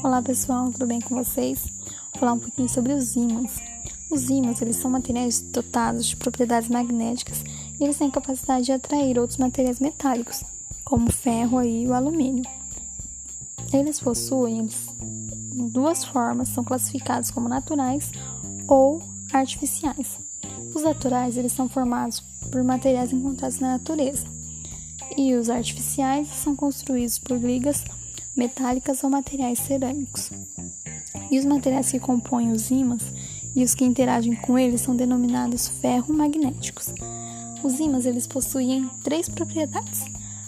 Olá pessoal, tudo bem com vocês? Vou falar um pouquinho sobre os ímãs. Os ímãs, eles são materiais dotados de propriedades magnéticas e eles têm capacidade de atrair outros materiais metálicos, como o ferro e o alumínio. Eles possuem eles, duas formas, são classificados como naturais ou artificiais. Os naturais, eles são formados por materiais encontrados na natureza, e os artificiais são construídos por ligas metálicas ou materiais cerâmicos. E os materiais que compõem os ímãs e os que interagem com eles são denominados ferromagnéticos. Os ímãs eles possuem três propriedades.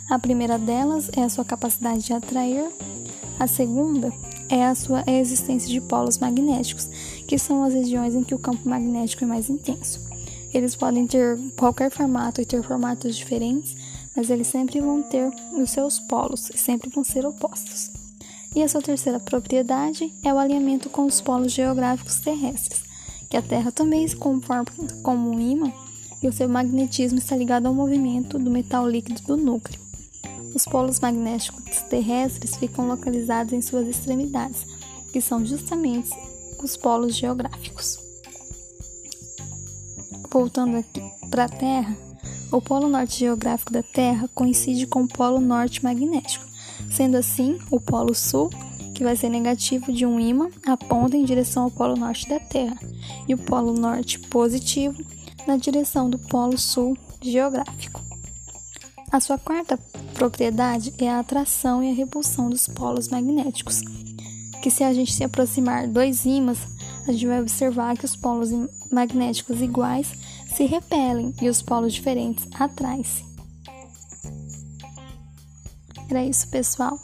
A primeira delas é a sua capacidade de atrair, a segunda é a sua existência de polos magnéticos, que são as regiões em que o campo magnético é mais intenso. Eles podem ter qualquer formato e ter formatos diferentes, mas eles sempre vão ter os seus polos e sempre vão ser opostos. E a sua terceira propriedade é o alinhamento com os polos geográficos terrestres, que a Terra também se comporta como um ímã e o seu magnetismo está ligado ao movimento do metal líquido do núcleo. Os polos magnéticos terrestres ficam localizados em suas extremidades, que são justamente os polos geográficos. Voltando aqui para a Terra, o polo norte geográfico da Terra coincide com o polo norte magnético. Sendo assim, o polo sul, que vai ser negativo de um ímã, aponta em direção ao polo norte da Terra, e o polo norte positivo na direção do polo sul geográfico. A sua quarta propriedade é a atração e a repulsão dos polos magnéticos, que se a gente se aproximar dois ímãs, a gente vai observar que os polos magnéticos iguais se repelem e os polos diferentes atraem-se. Era isso, pessoal.